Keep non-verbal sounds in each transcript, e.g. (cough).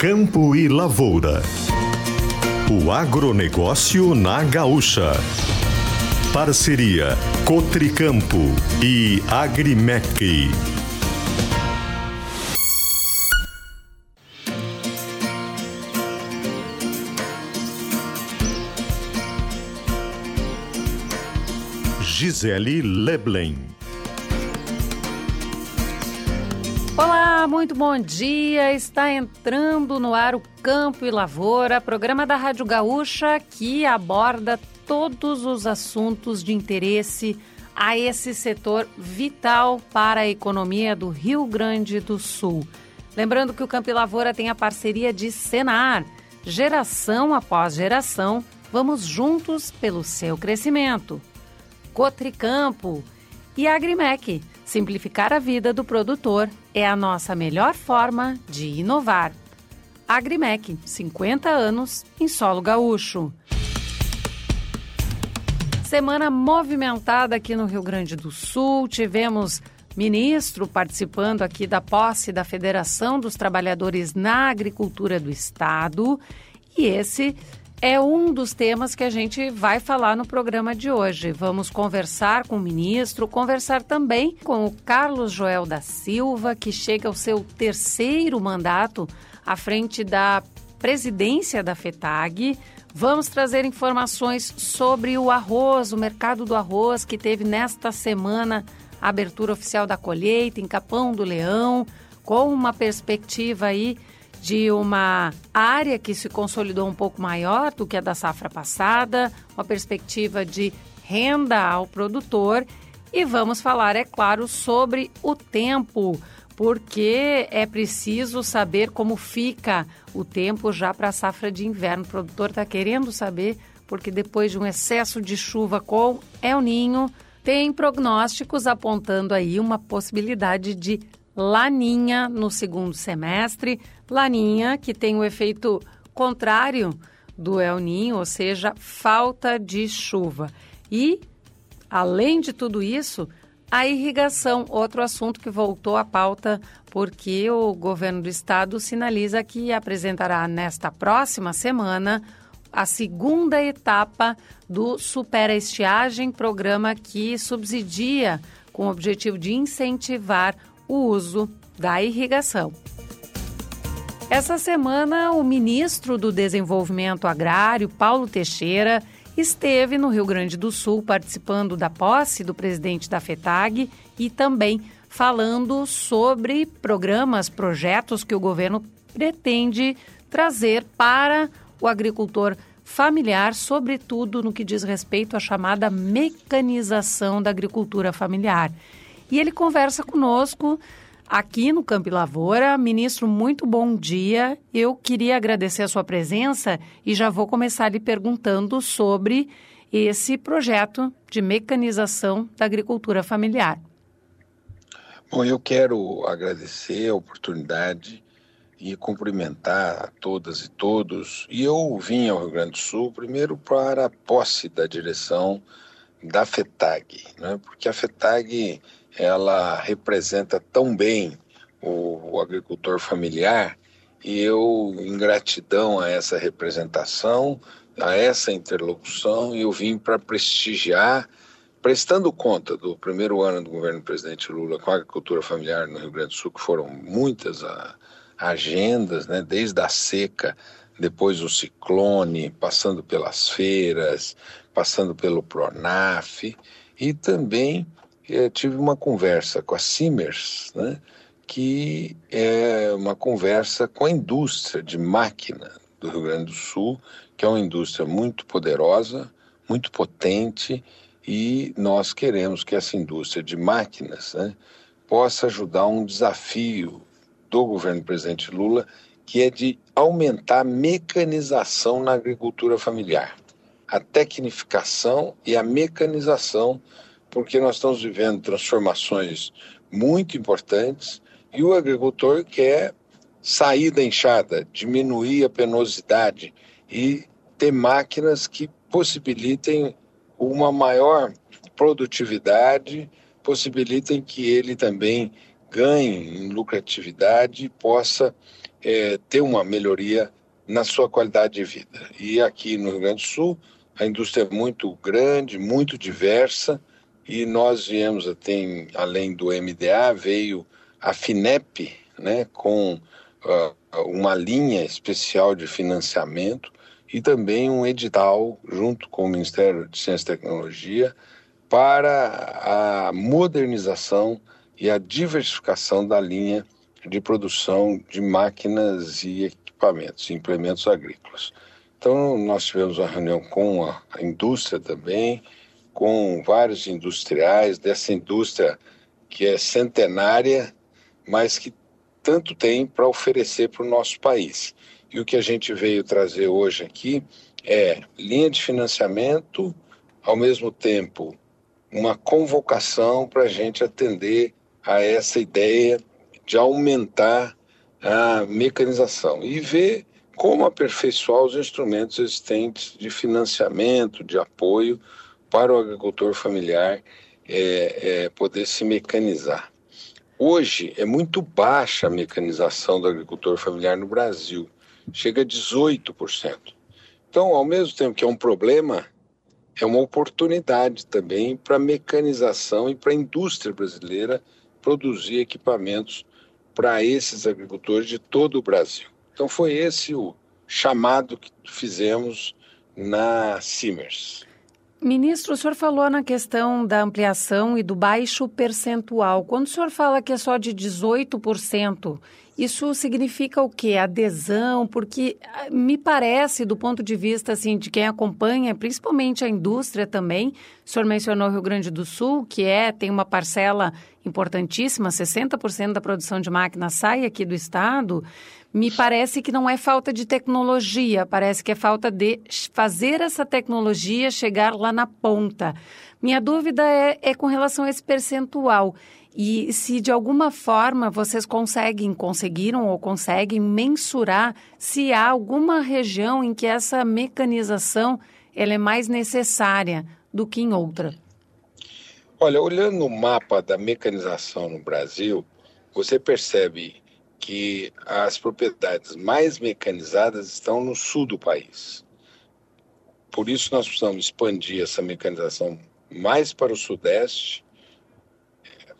Campo e Lavoura. O agronegócio na Gaúcha. Parceria Cotricampo e Agrimec. Gisele Leblen. Olá, muito bom dia. Está entrando no ar o Campo e Lavoura, programa da Rádio Gaúcha que aborda todos os assuntos de interesse a esse setor vital para a economia do Rio Grande do Sul. Lembrando que o Campo e Lavoura tem a parceria de Senar. Geração após geração, vamos juntos pelo seu crescimento. Cotricampo e Agrimec. Simplificar a vida do produtor é a nossa melhor forma de inovar. Agrimec, 50 anos em solo gaúcho. Semana movimentada aqui no Rio Grande do Sul. Tivemos ministro participando aqui da posse da Federação dos Trabalhadores na Agricultura do Estado. E esse é um dos temas que a gente vai falar no programa de hoje. Vamos conversar com o ministro, conversar também com o Carlos Joel da Silva, que chega ao seu terceiro mandato à frente da presidência da FETAG. Vamos trazer informações sobre o arroz, o mercado do arroz, que teve nesta semana a abertura oficial da colheita em Capão do Leão, com uma perspectiva aí de uma área que se consolidou um pouco maior do que a da safra passada, uma perspectiva de renda ao produtor e vamos falar, é claro, sobre o tempo, porque é preciso saber como fica o tempo já para a safra de inverno. O produtor está querendo saber, porque depois de um excesso de chuva com El Ninho, tem prognósticos apontando aí uma possibilidade de laninha no segundo semestre. Laninha que tem o efeito contrário do El Ninho, ou seja, falta de chuva. E, além de tudo isso, a irrigação, outro assunto que voltou à pauta porque o governo do estado sinaliza que apresentará nesta próxima semana a segunda etapa do Supera Estiagem, programa que subsidia com o objetivo de incentivar o uso da irrigação. Essa semana, o ministro do Desenvolvimento Agrário, Paulo Teixeira, esteve no Rio Grande do Sul participando da posse do presidente da FETAG e também falando sobre programas, projetos que o governo pretende trazer para o agricultor familiar, sobretudo no que diz respeito à chamada mecanização da agricultura familiar. E ele conversa conosco aqui no Campo Lavoura. Ministro, muito bom dia. Eu queria agradecer a sua presença e já vou começar lhe perguntando sobre esse projeto de mecanização da agricultura familiar. Bom, eu quero agradecer a oportunidade e cumprimentar a todas e todos. E eu vim ao Rio Grande do Sul primeiro para a posse da direção da FETAG, né? porque a FETAG ela representa tão bem o, o agricultor familiar e eu, em gratidão a essa representação, a essa interlocução, eu vim para prestigiar, prestando conta do primeiro ano do governo do presidente Lula com a agricultura familiar no Rio Grande do Sul, que foram muitas a, agendas, né, desde a seca, depois o ciclone, passando pelas feiras, passando pelo Pronaf, e também eh, tive uma conversa com a Simmers, né, que é uma conversa com a indústria de máquina do Rio Grande do Sul, que é uma indústria muito poderosa, muito potente, e nós queremos que essa indústria de máquinas né, possa ajudar um desafio do governo do presidente Lula, que é de aumentar a mecanização na agricultura familiar, a tecnificação e a mecanização porque nós estamos vivendo transformações muito importantes e o agricultor quer sair da enxada, diminuir a penosidade e ter máquinas que possibilitem uma maior produtividade, possibilitem que ele também ganhe em lucratividade e possa é, ter uma melhoria na sua qualidade de vida. E aqui no Rio Grande do Sul, a indústria é muito grande, muito diversa, e nós viemos, tem, além do MDA, veio a FINEP, né, com uh, uma linha especial de financiamento e também um edital junto com o Ministério de Ciência e Tecnologia para a modernização e a diversificação da linha de produção de máquinas e equipamentos, implementos agrícolas. Então, nós tivemos uma reunião com a indústria também, com vários industriais dessa indústria que é centenária, mas que tanto tem para oferecer para o nosso país. E o que a gente veio trazer hoje aqui é linha de financiamento, ao mesmo tempo uma convocação para a gente atender a essa ideia de aumentar a mecanização e ver como aperfeiçoar os instrumentos existentes de financiamento, de apoio para o agricultor familiar é, é, poder se mecanizar. Hoje é muito baixa a mecanização do agricultor familiar no Brasil, chega a 18%. Então, ao mesmo tempo que é um problema, é uma oportunidade também para a mecanização e para a indústria brasileira produzir equipamentos para esses agricultores de todo o Brasil. Então foi esse o chamado que fizemos na Simers. Ministro, o senhor falou na questão da ampliação e do baixo percentual. Quando o senhor fala que é só de 18%, isso significa o quê? Adesão? Porque ah, me parece, do ponto de vista assim, de quem acompanha, principalmente a indústria também, o senhor mencionou o Rio Grande do Sul, que é, tem uma parcela importantíssima, 60% da produção de máquinas sai aqui do estado. Me parece que não é falta de tecnologia, parece que é falta de fazer essa tecnologia chegar lá na ponta. Minha dúvida é, é com relação a esse percentual. E se de alguma forma vocês conseguem, conseguiram ou conseguem mensurar se há alguma região em que essa mecanização ela é mais necessária do que em outra. Olha, olhando o mapa da mecanização no Brasil, você percebe que as propriedades mais mecanizadas estão no sul do país. Por isso nós precisamos expandir essa mecanização mais para o sudeste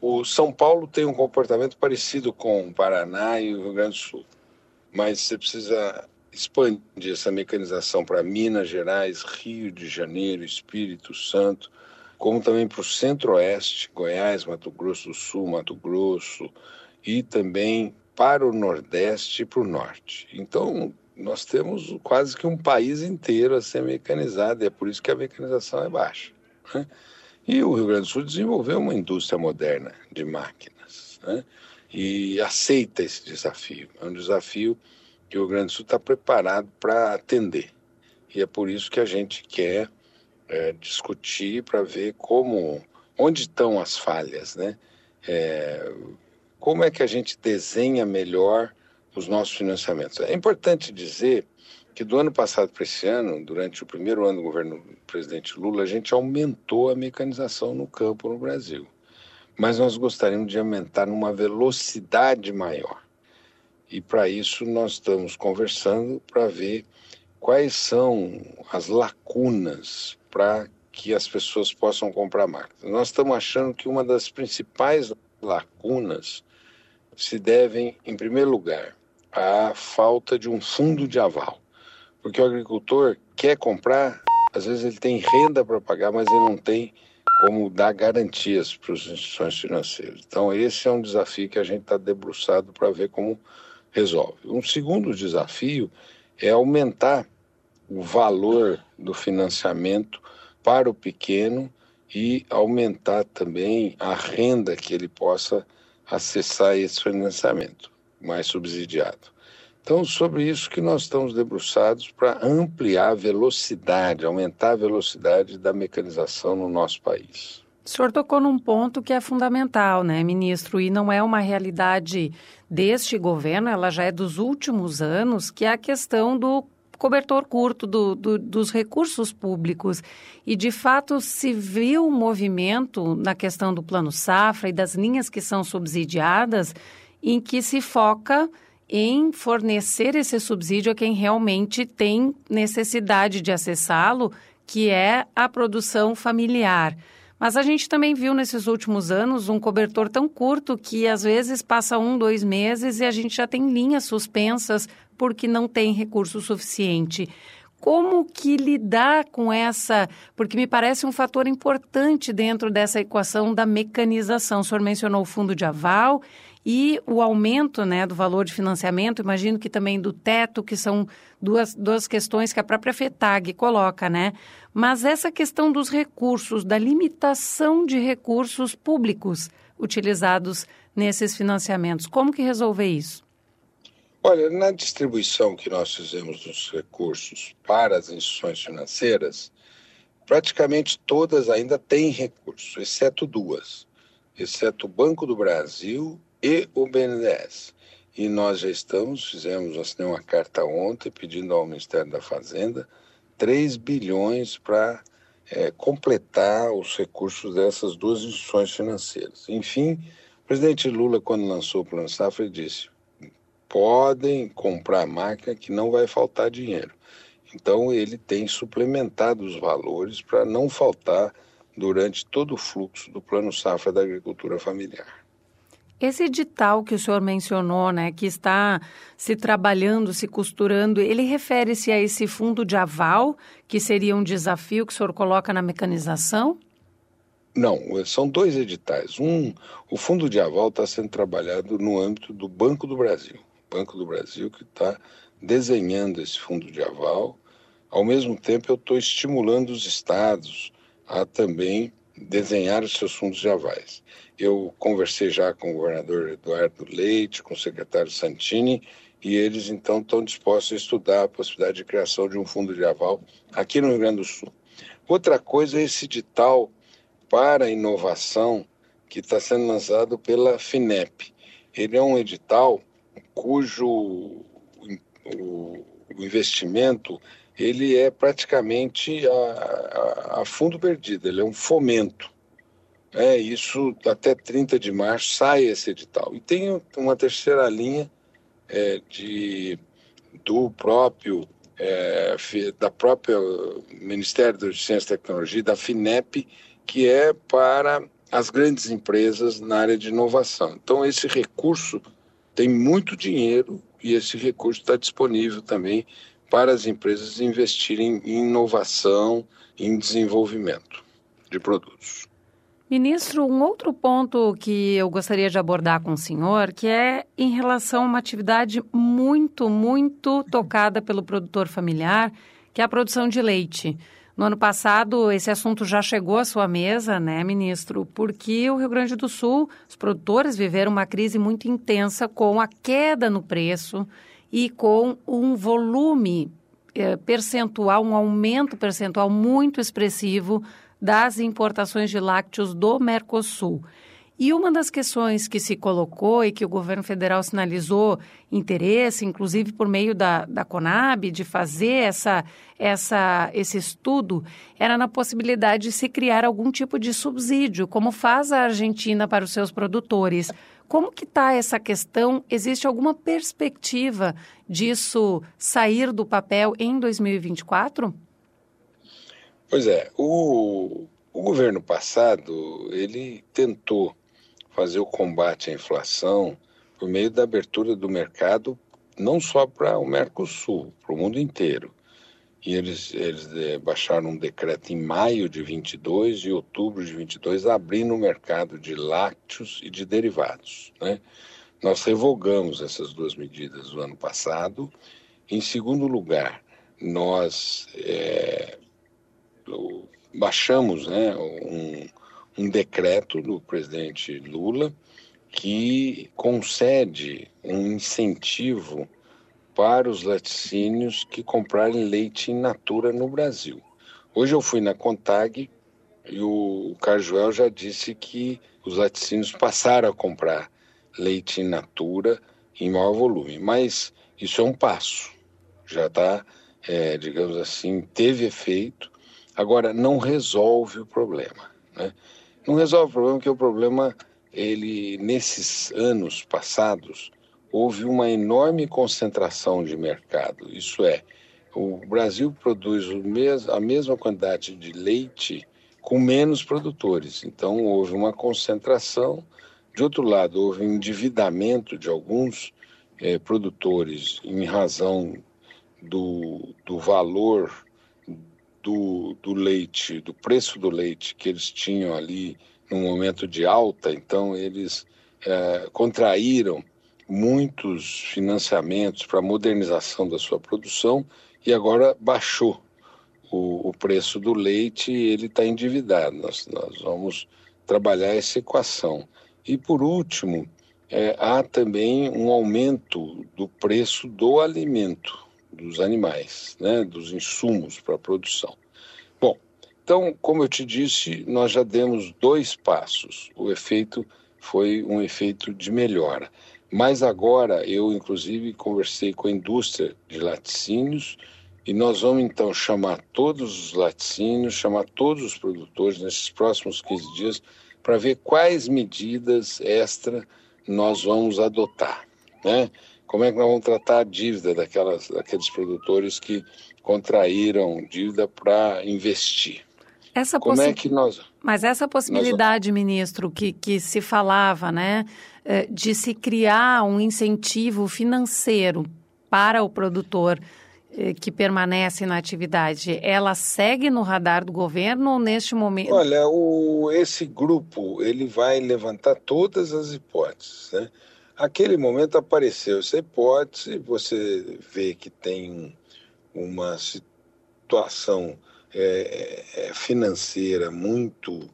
o São Paulo tem um comportamento parecido com o Paraná e o Rio Grande do Sul, mas você precisa expandir essa mecanização para Minas Gerais, Rio de Janeiro, Espírito Santo, como também para o Centro-Oeste, Goiás, Mato Grosso do Sul, Mato Grosso, e também para o Nordeste e para o Norte. Então, nós temos quase que um país inteiro a ser mecanizado, e é por isso que a mecanização é baixa. Né? E o Rio Grande do Sul desenvolveu uma indústria moderna de máquinas né? e aceita esse desafio. É um desafio que o Rio Grande do Sul está preparado para atender. E é por isso que a gente quer é, discutir para ver como, onde estão as falhas, né? É, como é que a gente desenha melhor os nossos financiamentos. É importante dizer que do ano passado para esse ano, durante o primeiro ano do governo do presidente Lula, a gente aumentou a mecanização no campo no Brasil. Mas nós gostaríamos de aumentar numa velocidade maior. E para isso nós estamos conversando para ver quais são as lacunas para que as pessoas possam comprar máquinas. Nós estamos achando que uma das principais lacunas se devem, em primeiro lugar, à falta de um fundo de aval. Porque o agricultor quer comprar, às vezes ele tem renda para pagar, mas ele não tem como dar garantias para as instituições financeiras. Então, esse é um desafio que a gente está debruçado para ver como resolve. Um segundo desafio é aumentar o valor do financiamento para o pequeno e aumentar também a renda que ele possa acessar esse financiamento mais subsidiado. Então, sobre isso que nós estamos debruçados para ampliar a velocidade, aumentar a velocidade da mecanização no nosso país. O senhor tocou num ponto que é fundamental, né, ministro? E não é uma realidade deste governo, ela já é dos últimos anos, que é a questão do cobertor curto do, do, dos recursos públicos. E, de fato, se viu um movimento na questão do Plano Safra e das linhas que são subsidiadas, em que se foca em fornecer esse subsídio a quem realmente tem necessidade de acessá-lo, que é a produção familiar. Mas a gente também viu nesses últimos anos um cobertor tão curto que às vezes passa um, dois meses e a gente já tem linhas suspensas porque não tem recurso suficiente. Como que lidar com essa? Porque me parece um fator importante dentro dessa equação da mecanização. O senhor mencionou o fundo de aval e o aumento né, do valor de financiamento, imagino que também do teto, que são duas, duas questões que a própria FETAG coloca, né? Mas essa questão dos recursos, da limitação de recursos públicos utilizados nesses financiamentos, como que resolver isso? Olha, na distribuição que nós fizemos dos recursos para as instituições financeiras, praticamente todas ainda têm recursos, exceto duas, exceto o Banco do Brasil e o BNDES. E nós já estamos, fizemos, assinei uma carta ontem pedindo ao Ministério da Fazenda 3 bilhões para é, completar os recursos dessas duas instituições financeiras. Enfim, o presidente Lula, quando lançou o Plano Safra, disse: podem comprar máquina que não vai faltar dinheiro. Então ele tem suplementado os valores para não faltar durante todo o fluxo do Plano Safra da Agricultura Familiar. Esse edital que o senhor mencionou, né, que está se trabalhando, se costurando, ele refere-se a esse fundo de aval, que seria um desafio que o senhor coloca na mecanização? Não, são dois editais. Um, o fundo de aval está sendo trabalhado no âmbito do Banco do Brasil. Banco do Brasil que está desenhando esse fundo de aval. Ao mesmo tempo, eu estou estimulando os estados a também desenhar os seus fundos de avais. Eu conversei já com o governador Eduardo Leite, com o secretário Santini, e eles então estão dispostos a estudar a possibilidade de criação de um fundo de aval aqui no Rio Grande do Sul. Outra coisa é esse edital para inovação que está sendo lançado pela FINEP. Ele é um edital cujo o, o investimento ele é praticamente a, a, a, fundo perdido, ele é um fomento. É isso, até 30 de março sai esse edital. E tem uma terceira linha é, de, do próprio, é, da própria Ministério da Ciência e Tecnologia, da FINEP, que é para as grandes empresas na área de inovação. Então, esse recurso tem muito dinheiro e esse recurso está disponível também para as empresas investirem em inovação, em desenvolvimento de produtos. Ministro, um outro ponto que eu gostaria de abordar com o senhor, que é em relação a uma atividade muito, muito tocada pelo produtor familiar, que é a produção de leite. No ano passado, esse assunto já chegou à sua mesa, né, ministro? Porque o Rio Grande do Sul, os produtores viveram uma crise muito intensa com a queda no preço e com um volume eh, percentual, um aumento percentual muito expressivo das importações de lácteos do Mercosul. E uma das questões que se colocou e que o governo federal sinalizou interesse, inclusive por meio da, da Conab, de fazer essa, essa, esse estudo, era na possibilidade de se criar algum tipo de subsídio, como faz a Argentina para os seus produtores. Como que está essa questão? Existe alguma perspectiva disso sair do papel em 2024? Pois é, o, o governo passado, ele tentou fazer o combate à inflação por meio da abertura do mercado, não só para o Mercosul, para o mundo inteiro. E eles, eles é, baixaram um decreto em maio de 22 e outubro de 22, abrindo o mercado de lácteos e de derivados. Né? Nós revogamos essas duas medidas no ano passado. Em segundo lugar, nós é, baixamos né, um, um decreto do presidente Lula que concede um incentivo para os laticínios que comprarem leite in natura no Brasil. Hoje eu fui na Contag e o Carjuel já disse que os laticínios passaram a comprar leite in natura em maior volume, mas isso é um passo, já está, é, digamos assim, teve efeito, agora não resolve o problema. Né? Não resolve o problema, porque o problema, ele, nesses anos passados, houve uma enorme concentração de mercado. Isso é, o Brasil produz a mesma quantidade de leite com menos produtores. Então, houve uma concentração. De outro lado, houve endividamento de alguns eh, produtores em razão do, do valor do, do leite, do preço do leite que eles tinham ali no momento de alta. Então, eles eh, contraíram muitos financiamentos para modernização da sua produção e agora baixou o, o preço do leite e ele está endividado. Nós, nós vamos trabalhar essa equação. E por último, é, há também um aumento do preço do alimento dos animais, né, dos insumos para a produção. Bom, então, como eu te disse, nós já demos dois passos. O efeito foi um efeito de melhora. Mas agora eu, inclusive, conversei com a indústria de laticínios e nós vamos então chamar todos os laticínios, chamar todos os produtores nesses próximos 15 dias para ver quais medidas extra nós vamos adotar, né? Como é que nós vamos tratar a dívida daquelas, daqueles produtores que contraíram dívida para investir? Essa Como é que nós... Mas essa possibilidade, nós... ministro, que, que se falava, né? Eh, de se criar um incentivo financeiro para o produtor eh, que permanece na atividade, ela segue no radar do governo ou neste momento? Olha, o, esse grupo ele vai levantar todas as hipóteses. Né? Aquele momento apareceu essa hipótese, você vê que tem uma situação é, é, financeira muito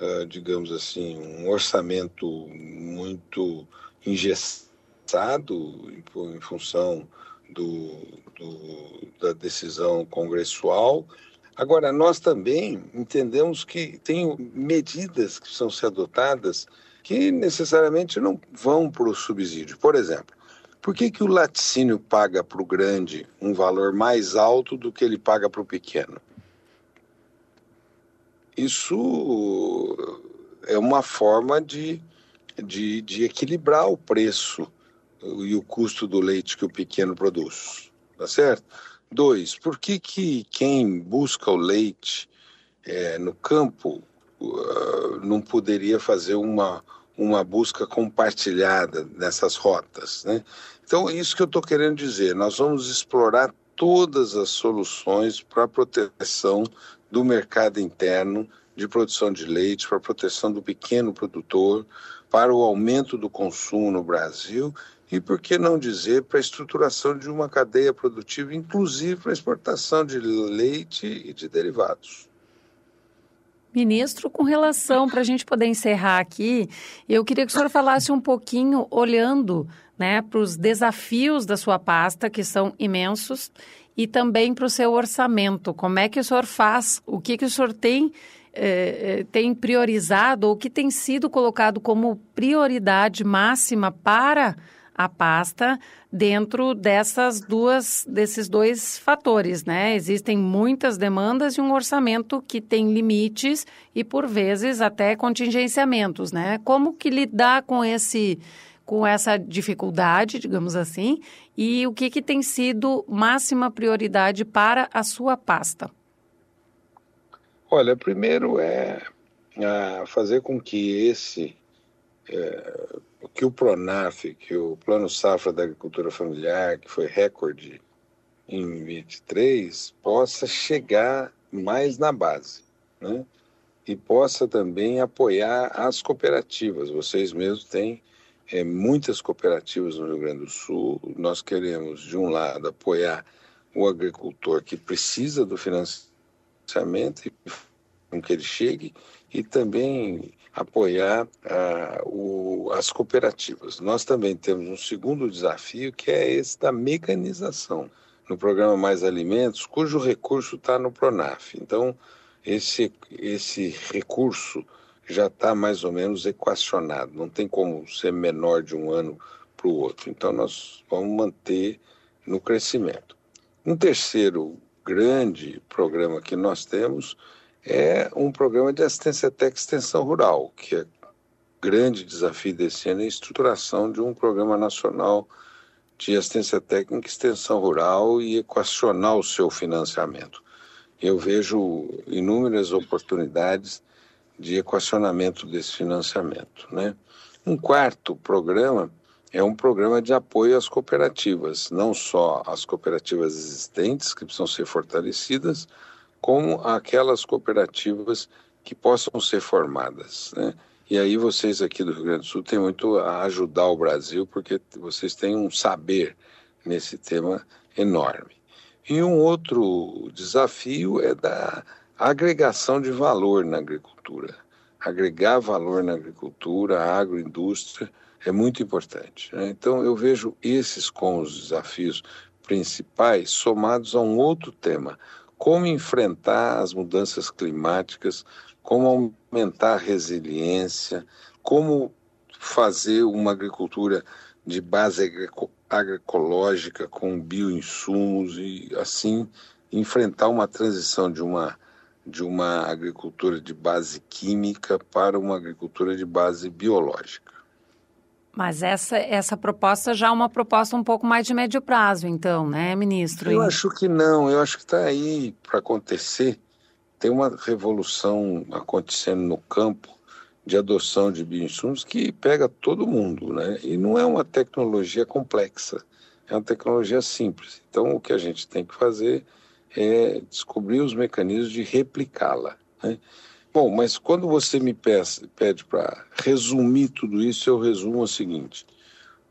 uh, digamos assim, um orçamento muito engessado em, função do, do, da decisão congressual. Agora, nós também entendemos que tem medidas que precisam ser adotadas que necessariamente não vão para o subsídio. Por exemplo, por que, que o laticínio paga para o grande um valor mais alto do que ele paga para o pequeno? isso é uma forma de, de, de equilibrar o preço e o custo do leite que o pequeno produz, tá certo? Dois, por que, que quem busca o leite é, no campo uh, não poderia fazer uma, uma busca compartilhada nessas rotas, né? Então, isso que eu estou querendo dizer, nós vamos explorar todas as soluções para a proteção do mercado interno de produção de leite, para a proteção do pequeno produtor, para o aumento do consumo no Brasil e, por que não dizer, para a estruturação de uma cadeia produtiva, inclusive para a exportação de leite e de derivados. Ministro, com relação, para a gente poder encerrar aqui, eu queria que o senhor falasse um pouquinho, olhando né, para os desafios da sua pasta, que são imensos, e também para o seu orçamento. Como é que o senhor faz? O que, que o senhor tem, eh, eh, tem priorizado ou que tem sido colocado como prioridade máxima para a pasta dentro dessas duas desses dois fatores, né? Existem muitas demandas e um orçamento que tem limites e por vezes até contingenciamentos, né? Como que lidar com esse com essa dificuldade, digamos assim, e o que, que tem sido máxima prioridade para a sua pasta? Olha, primeiro é fazer com que esse, é, que o Pronaf, que o Plano Safra da Agricultura Familiar, que foi recorde em 23, possa chegar mais na base, né? E possa também apoiar as cooperativas. Vocês mesmos têm é, muitas cooperativas no Rio Grande do Sul. Nós queremos, de um lado, apoiar o agricultor que precisa do financiamento e com que ele chegue e também apoiar ah, o, as cooperativas. Nós também temos um segundo desafio que é esse da mecanização no programa Mais Alimentos, cujo recurso está no Pronaf. Então, esse, esse recurso já está mais ou menos equacionado, não tem como ser menor de um ano para o outro. Então, nós vamos manter no crescimento. Um terceiro grande programa que nós temos é um programa de assistência técnica extensão rural, que é grande desafio desse ano é a estruturação de um programa nacional de assistência técnica, extensão rural e equacionar o seu financiamento. Eu vejo inúmeras oportunidades de equacionamento desse financiamento. Né? Um quarto programa é um programa de apoio às cooperativas, não só as cooperativas existentes, que precisam ser fortalecidas, como aquelas cooperativas que possam ser formadas. Né? E aí vocês aqui do Rio Grande do Sul têm muito a ajudar o Brasil, porque vocês têm um saber nesse tema enorme. E um outro desafio é da agregação de valor na agricultura. Agregar valor na agricultura, agroindústria, é muito importante. Né? Então, eu vejo esses como os desafios principais somados a um outro tema: como enfrentar as mudanças climáticas, como aumentar a resiliência, como fazer uma agricultura de base agroecológica com bioinsumos e assim enfrentar uma transição de uma de uma agricultura de base química para uma agricultura de base biológica. Mas essa, essa proposta já é uma proposta um pouco mais de médio prazo, então, né, ministro? Eu acho que não, eu acho que está aí para acontecer. Tem uma revolução acontecendo no campo de adoção de bioinsumos que pega todo mundo, né? E não é uma tecnologia complexa, é uma tecnologia simples. Então, o que a gente tem que fazer é descobrir os mecanismos de replicá-la. Né? Bom, mas quando você me pede para resumir tudo isso, eu resumo o seguinte: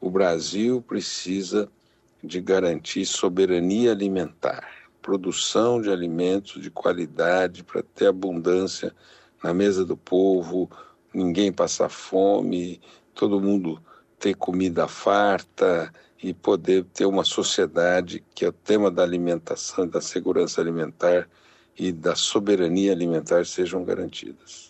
o Brasil precisa de garantir soberania alimentar, produção de alimentos de qualidade para ter abundância na mesa do povo, ninguém passar fome, todo mundo ter comida farta e poder ter uma sociedade que é o tema da alimentação e da segurança alimentar e da soberania alimentar sejam garantidas.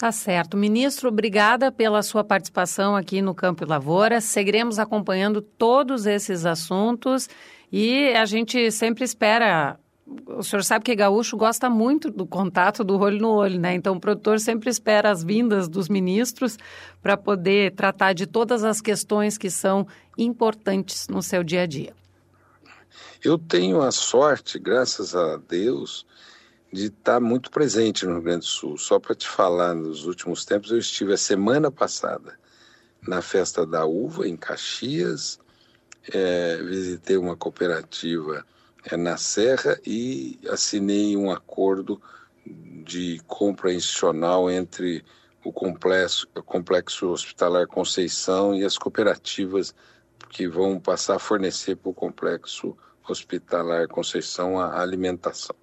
Tá certo. Ministro, obrigada pela sua participação aqui no Campo e Lavoura. Seguiremos acompanhando todos esses assuntos e a gente sempre espera. O senhor sabe que gaúcho gosta muito do contato do olho no olho, né? Então o produtor sempre espera as vindas dos ministros para poder tratar de todas as questões que são importantes no seu dia a dia. Eu tenho a sorte, graças a Deus, de estar muito presente no Rio Grande do Sul. Só para te falar, nos últimos tempos eu estive a semana passada na Festa da Uva, em Caxias, é, visitei uma cooperativa é, na Serra e assinei um acordo de compra institucional entre o complexo, o complexo hospitalar Conceição e as cooperativas que vão passar a fornecer para o complexo hospitalar Conceição a alimentação.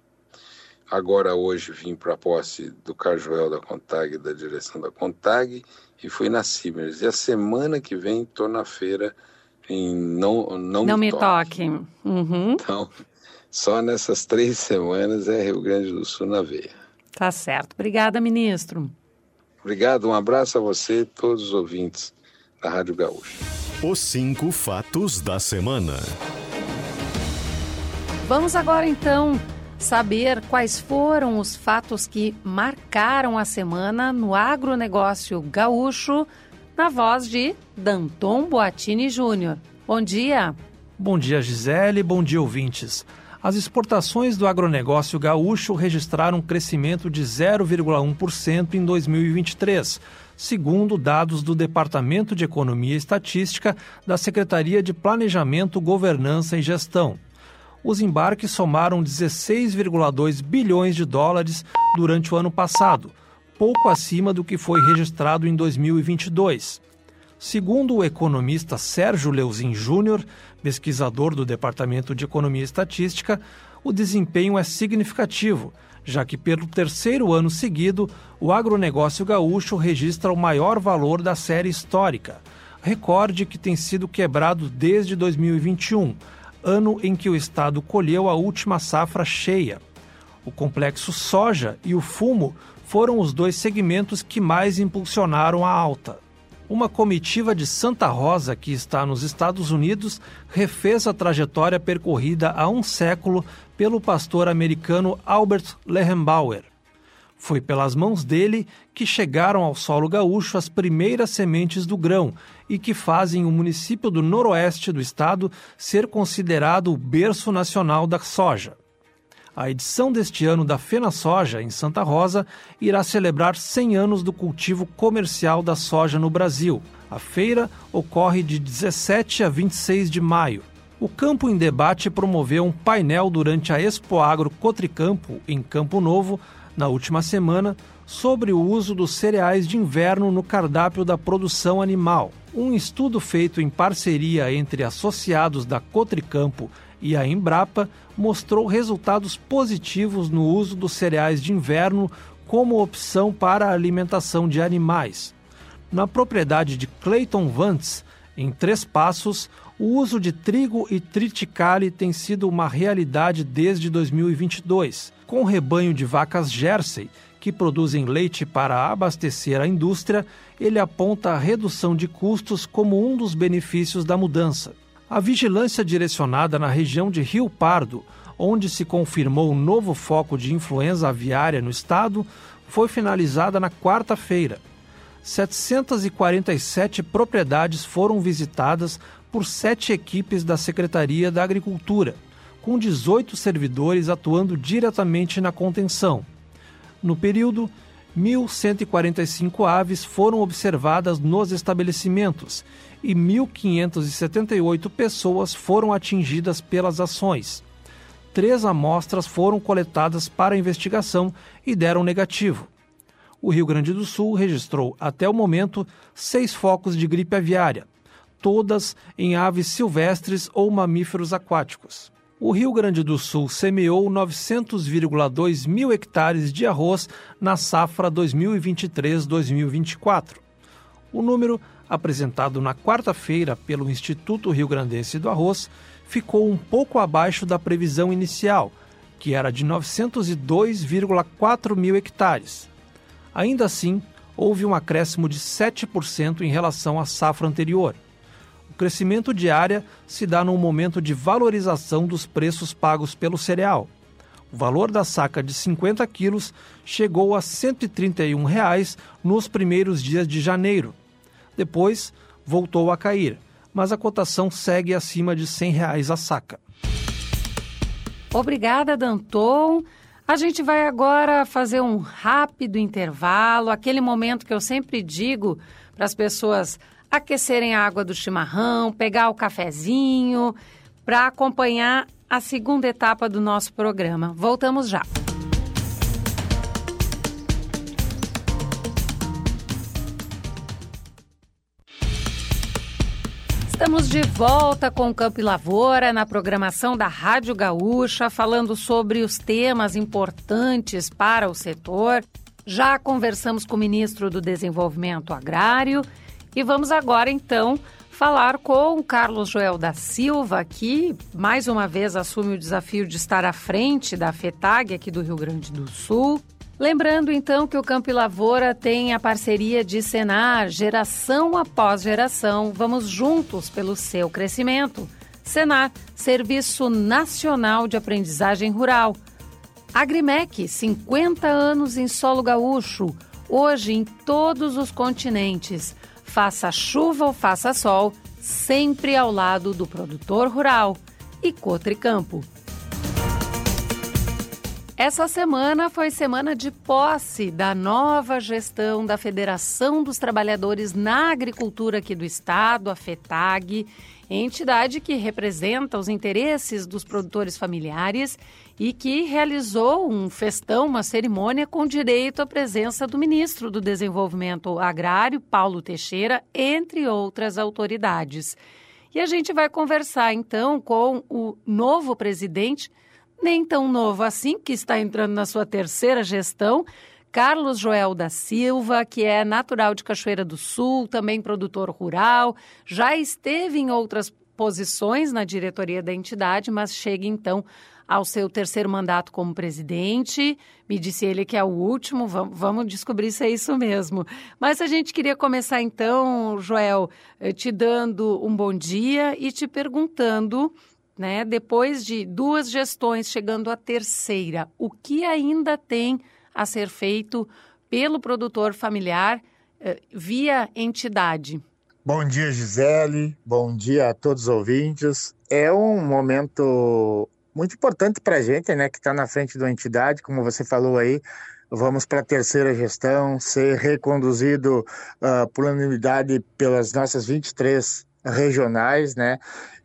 Agora, hoje, vim para a posse do Carjoel da Contag, da direção da Contag, e fui na Simers. E a semana que vem estou na feira em Não, não, não Me, me Toque. Uhum. Então, só nessas três semanas é Rio Grande do Sul na veia. Tá certo. Obrigada, ministro. Obrigado, um abraço a você e todos os ouvintes da Rádio Gaúcha. Os cinco fatos da semana. Vamos agora então saber quais foram os fatos que marcaram a semana no agronegócio gaúcho, na voz de Danton Boatini Júnior. Bom dia. Bom dia, Gisele. Bom dia, ouvintes. As exportações do agronegócio gaúcho registraram um crescimento de 0,1% em 2023, segundo dados do Departamento de Economia e Estatística da Secretaria de Planejamento, Governança e Gestão os embarques somaram 16,2 bilhões de dólares durante o ano passado, pouco acima do que foi registrado em 2022. Segundo o economista Sérgio Leuzin Júnior, pesquisador do Departamento de Economia e Estatística, o desempenho é significativo, já que pelo terceiro ano seguido, o agronegócio gaúcho registra o maior valor da série histórica, recorde que tem sido quebrado desde 2021 ano em que o estado colheu a última safra cheia. O complexo soja e o fumo foram os dois segmentos que mais impulsionaram a alta. Uma comitiva de Santa Rosa, que está nos Estados Unidos, refez a trajetória percorrida há um século pelo pastor americano Albert Lehenbauer. Foi pelas mãos dele que chegaram ao solo gaúcho as primeiras sementes do grão e que fazem o município do noroeste do estado ser considerado o berço nacional da soja. A edição deste ano da Fena Soja, em Santa Rosa, irá celebrar 100 anos do cultivo comercial da soja no Brasil. A feira ocorre de 17 a 26 de maio. O Campo em Debate promoveu um painel durante a Expo Agro Cotricampo, em Campo Novo, na última semana sobre o uso dos cereais de inverno no cardápio da produção animal. Um estudo feito em parceria entre associados da Cotricampo e a Embrapa mostrou resultados positivos no uso dos cereais de inverno como opção para a alimentação de animais. Na propriedade de Clayton Vance, em Três Passos, o uso de trigo e triticale tem sido uma realidade desde 2022 com rebanho de vacas Jersey, que produzem leite para abastecer a indústria, ele aponta a redução de custos como um dos benefícios da mudança. A vigilância direcionada na região de Rio Pardo, onde se confirmou um novo foco de influenza aviária no estado, foi finalizada na quarta-feira. 747 propriedades foram visitadas por sete equipes da Secretaria da Agricultura com 18 servidores atuando diretamente na contenção. No período, 1.145 aves foram observadas nos estabelecimentos e 1.578 pessoas foram atingidas pelas ações. Três amostras foram coletadas para investigação e deram negativo. O Rio Grande do Sul registrou, até o momento, seis focos de gripe aviária, todas em aves silvestres ou mamíferos aquáticos o Rio Grande do Sul semeou 900,2 mil hectares de arroz na safra 2023-2024. O número, apresentado na quarta-feira pelo Instituto Rio Grandense do Arroz, ficou um pouco abaixo da previsão inicial, que era de 902,4 mil hectares. Ainda assim, houve um acréscimo de 7% em relação à safra anterior crescimento de área se dá num momento de valorização dos preços pagos pelo cereal. O valor da saca de 50 quilos chegou a 131 reais nos primeiros dias de janeiro. Depois, voltou a cair, mas a cotação segue acima de 100 reais a saca. Obrigada, Danton. A gente vai agora fazer um rápido intervalo, aquele momento que eu sempre digo para as pessoas aquecerem a água do chimarrão, pegar o cafezinho, para acompanhar a segunda etapa do nosso programa. Voltamos já. Estamos de volta com o Campo e Lavoura na programação da Rádio Gaúcha, falando sobre os temas importantes para o setor. Já conversamos com o ministro do Desenvolvimento Agrário e vamos agora, então, falar com Carlos Joel da Silva, que mais uma vez assume o desafio de estar à frente da FETAG aqui do Rio Grande do Sul. Lembrando então que o Campo e Lavoura tem a parceria de Senar, geração após geração. Vamos juntos pelo seu crescimento. Senar, Serviço Nacional de Aprendizagem Rural. Agrimec, 50 anos em solo gaúcho, hoje em todos os continentes faça chuva ou faça sol, sempre ao lado do produtor rural. E Cotricampo. Essa semana foi semana de posse da nova gestão da Federação dos Trabalhadores na Agricultura aqui do Estado, a FETAG, entidade que representa os interesses dos produtores familiares e que realizou um festão, uma cerimônia com direito à presença do ministro do Desenvolvimento Agrário, Paulo Teixeira, entre outras autoridades. E a gente vai conversar então com o novo presidente, nem tão novo assim, que está entrando na sua terceira gestão, Carlos Joel da Silva, que é natural de Cachoeira do Sul, também produtor rural, já esteve em outras posições na diretoria da entidade, mas chega então ao seu terceiro mandato como presidente. Me disse ele que é o último, vamos, descobrir se é isso mesmo. Mas a gente queria começar então, Joel, eh, te dando um bom dia e te perguntando, né, depois de duas gestões chegando à terceira, o que ainda tem a ser feito pelo produtor familiar eh, via entidade? Bom dia, Gisele. Bom dia a todos os ouvintes. É um momento muito importante para a gente, né, que está na frente da entidade, como você falou aí. Vamos para a terceira gestão, ser reconduzido uh, por unanimidade pelas nossas 23 regionais, né?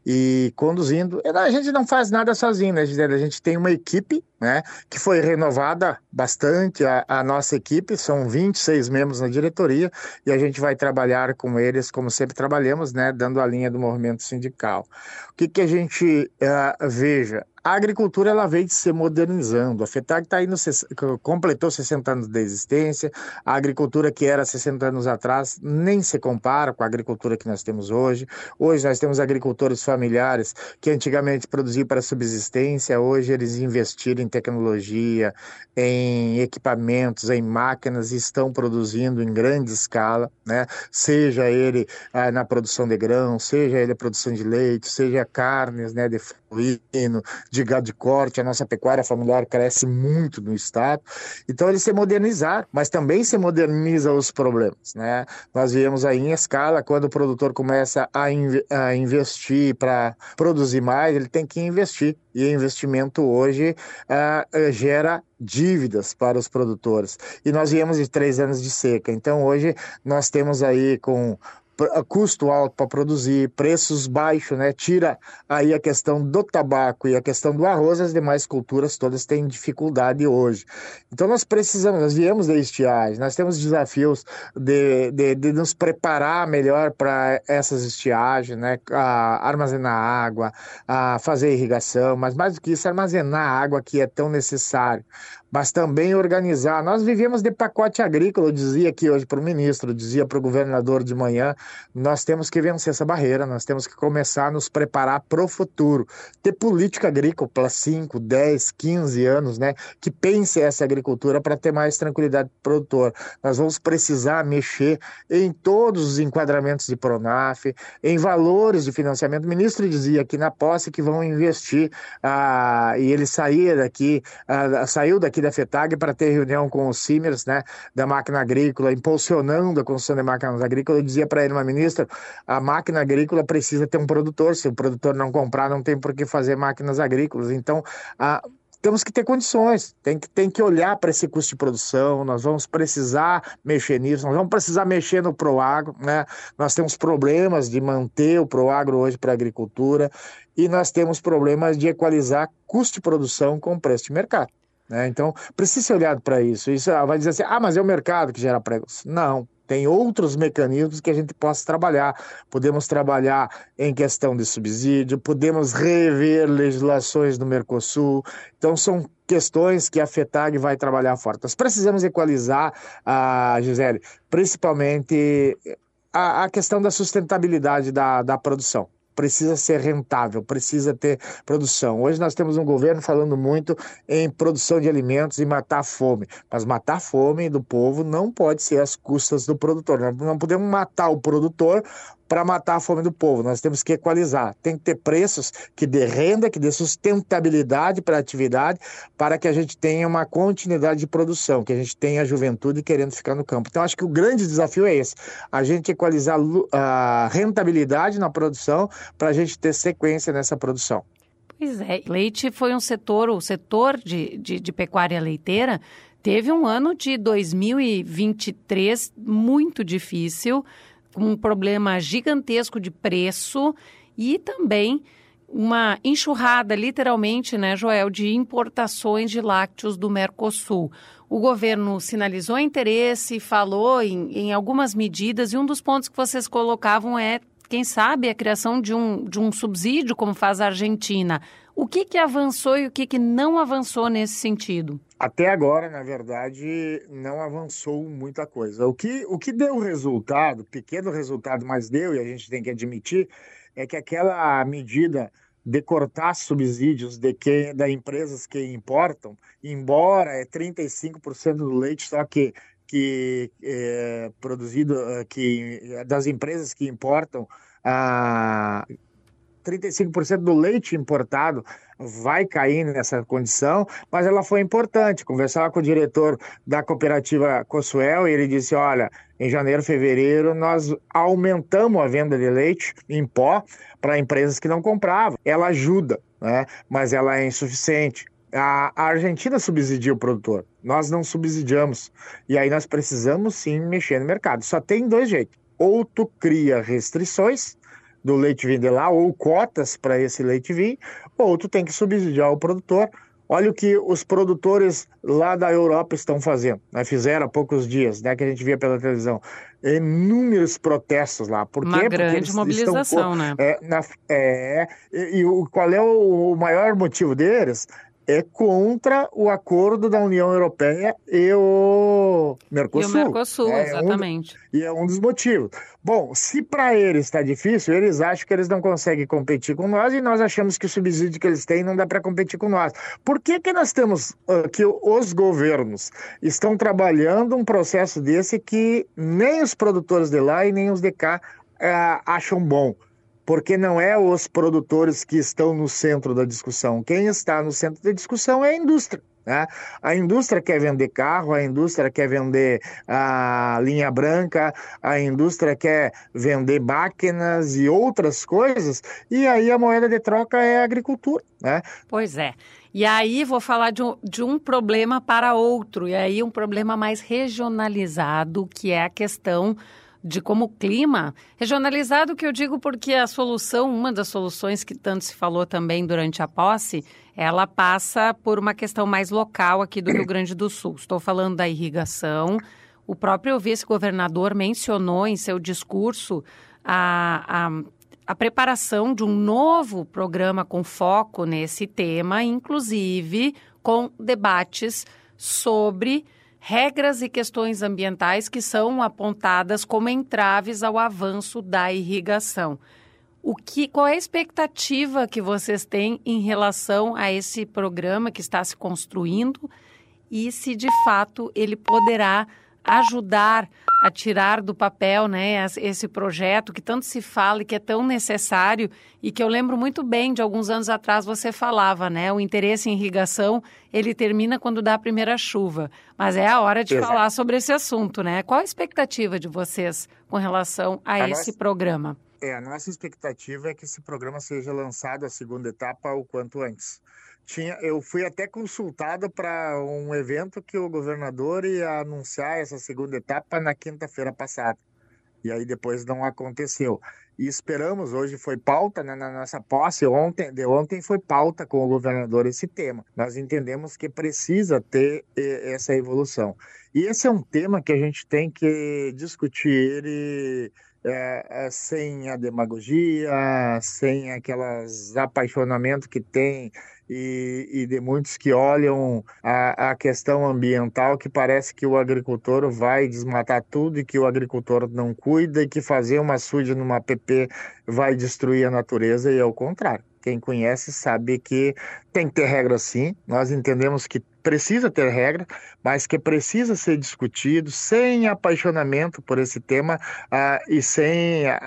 E conduzindo. A gente não faz nada sozinho, né, Gisele? A gente tem uma equipe, né, que foi renovada bastante, a, a, nossa equipe, são 26 membros na diretoria, e a gente vai trabalhar com eles, como sempre trabalhamos, né, dando a linha do movimento sindical. O que, que a gente uh, veja? A agricultura ela veio se modernizando. A FETAG tá indo, completou 60 anos de existência. A agricultura que era 60 anos atrás nem se compara com a agricultura que nós temos hoje. Hoje nós temos agricultores familiares que antigamente produziam para subsistência, hoje eles investiram em tecnologia, em equipamentos, em máquinas e estão produzindo em grande escala, né? Seja ele ah, na produção de grão, seja ele a produção de leite, seja carnes, né, de suíno, de gado de corte, a nossa pecuária familiar cresce muito no estado. Então eles se modernizaram, mas também se moderniza os problemas, né? Nós viemos aí em escala, quando o produtor começa a, in a investir para produzir mais, ele tem que investir. E investimento hoje uh, gera dívidas para os produtores. E nós viemos de três anos de seca. Então hoje nós temos aí com custo alto para produzir, preços baixos, né? Tira aí a questão do tabaco e a questão do arroz, as demais culturas todas têm dificuldade hoje. Então nós precisamos, nós viemos da estiagem, nós temos desafios de, de, de nos preparar melhor para essas estiagens, né? A armazenar água, a fazer irrigação, mas mais do que isso, armazenar água que é tão necessário mas também organizar. Nós vivemos de pacote agrícola, eu dizia aqui hoje para o ministro, dizia para o governador de manhã, nós temos que vencer essa barreira, nós temos que começar a nos preparar para o futuro. Ter política agrícola para 5, 10, 15 anos, né? Que pense essa agricultura para ter mais tranquilidade para o produtor. Nós vamos precisar mexer em todos os enquadramentos de Pronaf, em valores de financiamento. O ministro dizia aqui na posse que vão investir, ah, e ele saía daqui, ah, saiu daqui da FETAG para ter reunião com os CIMERS, né, da máquina agrícola, impulsionando a construção de máquinas agrícolas. Eu dizia para ele, uma ministra, a máquina agrícola precisa ter um produtor. Se o produtor não comprar, não tem por que fazer máquinas agrícolas. Então, a temos que ter condições, tem que, tem que olhar para esse custo de produção, nós vamos precisar mexer nisso, nós vamos precisar mexer no Proagro, né? Nós temos problemas de manter o Proagro hoje para a agricultura e nós temos problemas de equalizar custo de produção com preço de mercado. Né? Então, precisa ser olhado para isso. Isso ah, vai dizer assim, ah, mas é o mercado que gera pregos. Não, tem outros mecanismos que a gente possa trabalhar. Podemos trabalhar em questão de subsídio, podemos rever legislações do Mercosul. Então, são questões que a FETAG vai trabalhar forte. Nós precisamos equalizar, a Gisele, principalmente a, a questão da sustentabilidade da, da produção precisa ser rentável, precisa ter produção. Hoje nós temos um governo falando muito em produção de alimentos e matar a fome, mas matar a fome do povo não pode ser às custas do produtor. Nós não podemos matar o produtor para matar a fome do povo. Nós temos que equalizar. Tem que ter preços que dê renda, que dê sustentabilidade para a atividade, para que a gente tenha uma continuidade de produção, que a gente tenha a juventude querendo ficar no campo. Então, acho que o grande desafio é esse: a gente equalizar a rentabilidade na produção para a gente ter sequência nessa produção. Pois é, leite foi um setor, o setor de, de, de pecuária leiteira teve um ano de 2023 muito difícil com um problema gigantesco de preço e também uma enxurrada, literalmente, né, Joel, de importações de lácteos do Mercosul. O governo sinalizou interesse, falou em, em algumas medidas, e um dos pontos que vocês colocavam é, quem sabe, a criação de um, de um subsídio, como faz a Argentina. O que, que avançou e o que, que não avançou nesse sentido? Até agora, na verdade, não avançou muita coisa. O que, o que deu resultado, pequeno resultado, mas deu, e a gente tem que admitir, é que aquela medida de cortar subsídios de quem, da empresas que importam, embora é 35% do leite só que que é produzido que das empresas que importam a 35% do leite importado vai cair nessa condição, mas ela foi importante. Conversava com o diretor da cooperativa Cosuel e ele disse: olha, em janeiro, fevereiro, nós aumentamos a venda de leite em pó para empresas que não compravam. Ela ajuda, né? mas ela é insuficiente. A, Argentina subsidia o produtor, nós não subsidiamos. E aí nós precisamos sim mexer no mercado. Só tem dois jeitos. Ou tu cria restrições do leite vender lá, ou cotas para esse leite vir, ou tu tem que subsidiar o produtor. Olha o que os produtores lá da Europa estão fazendo. Né? Fizeram há poucos dias, né, que a gente via pela televisão. Inúmeros protestos lá. Por Uma quê? grande mobilização, né? É, na, é, e, o, qual é o maior motivo deles? É contra o acordo da União Europeia e o Mercosul. E o Mercosul, é exatamente. Um, e é um dos motivos. Bom, se para eles está difícil, eles acham que eles não conseguem competir com nós e nós achamos que o subsídio que eles têm não dá para competir com nós. Por que, que nós temos uh, que os governos estão trabalhando um processo desse que nem os produtores de lá e nem os de cá uh, acham bom? Porque não é os produtores que estão no centro da discussão. Quem está no centro da discussão é a indústria. Né? A indústria quer vender carro, a indústria quer vender a linha branca, a indústria quer vender máquinas e outras coisas, e aí a moeda de troca é a agricultura. Né? Pois é. E aí vou falar de um, de um problema para outro, e aí um problema mais regionalizado, que é a questão de como o clima, regionalizado que eu digo porque a solução, uma das soluções que tanto se falou também durante a posse, ela passa por uma questão mais local aqui do Rio Grande do Sul. Estou falando da irrigação. O próprio vice-governador mencionou em seu discurso a, a, a preparação de um novo programa com foco nesse tema, inclusive com debates sobre regras e questões ambientais que são apontadas como entraves ao avanço da irrigação. O que, qual é a expectativa que vocês têm em relação a esse programa que está se construindo e se de fato ele poderá ajudar a tirar do papel né, esse projeto que tanto se fala e que é tão necessário e que eu lembro muito bem de alguns anos atrás você falava, né? O interesse em irrigação ele termina quando dá a primeira chuva. Mas é a hora de Exato. falar sobre esse assunto, né? Qual a expectativa de vocês com relação a, a esse nossa... programa? É, a nossa expectativa é que esse programa seja lançado a segunda etapa o quanto antes tinha, eu fui até consultado para um evento que o governador ia anunciar essa segunda etapa na quinta-feira passada. E aí depois não aconteceu. E esperamos, hoje foi pauta né, na nossa posse, ontem, de ontem foi pauta com o governador esse tema. Nós entendemos que precisa ter essa evolução. E esse é um tema que a gente tem que discutir ele é, é, sem a demagogia, sem aquelas apaixonamento que tem e, e, de muitos que olham a, a, questão ambiental que parece que o agricultor vai desmatar tudo e que o agricultor não cuida e que fazer uma suja numa PP vai destruir a natureza e é o contrário. Quem conhece sabe que tem que ter regra sim. Nós entendemos que precisa ter regra, mas que precisa ser discutido sem apaixonamento por esse tema uh, e sem a,